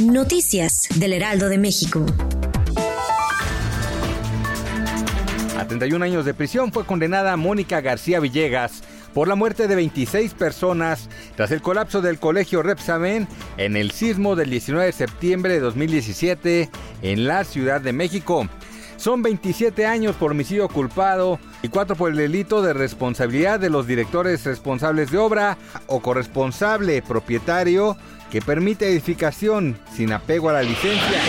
Noticias del Heraldo de México. A 31 años de prisión fue condenada Mónica García Villegas por la muerte de 26 personas tras el colapso del colegio Repsamen en el sismo del 19 de septiembre de 2017 en la Ciudad de México. Son 27 años por homicidio culpado y 4 por el delito de responsabilidad de los directores responsables de obra o corresponsable propietario que permite edificación sin apego a la licencia.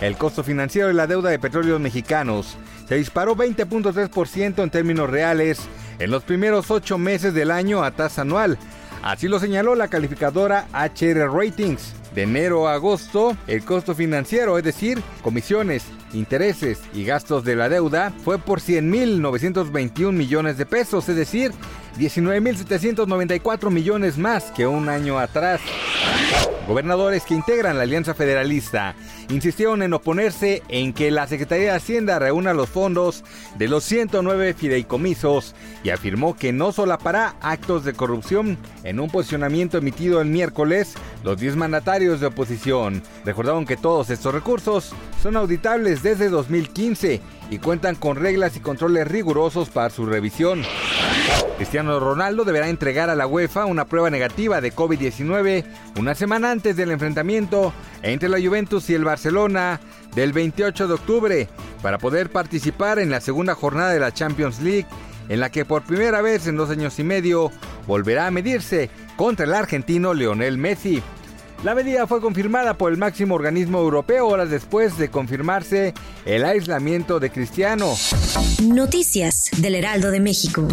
El costo financiero de la deuda de petróleos mexicanos se disparó 20.3% en términos reales en los primeros ocho meses del año a tasa anual. Así lo señaló la calificadora HR Ratings. De enero a agosto, el costo financiero, es decir, comisiones, intereses y gastos de la deuda, fue por 100.921 millones de pesos, es decir, 19.794 millones más que un año atrás. Gobernadores que integran la Alianza Federalista insistieron en oponerse en que la Secretaría de Hacienda reúna los fondos de los 109 fideicomisos y afirmó que no solapará actos de corrupción. En un posicionamiento emitido el miércoles, los 10 mandatarios de oposición recordaron que todos estos recursos son auditables desde 2015 y cuentan con reglas y controles rigurosos para su revisión. Cristiano Ronaldo deberá entregar a la UEFA una prueba negativa de COVID-19 una semana antes del enfrentamiento entre la Juventus y el Barcelona del 28 de octubre para poder participar en la segunda jornada de la Champions League en la que por primera vez en dos años y medio volverá a medirse contra el argentino Lionel Messi. La medida fue confirmada por el máximo organismo europeo horas después de confirmarse el aislamiento de Cristiano. Noticias del Heraldo de México.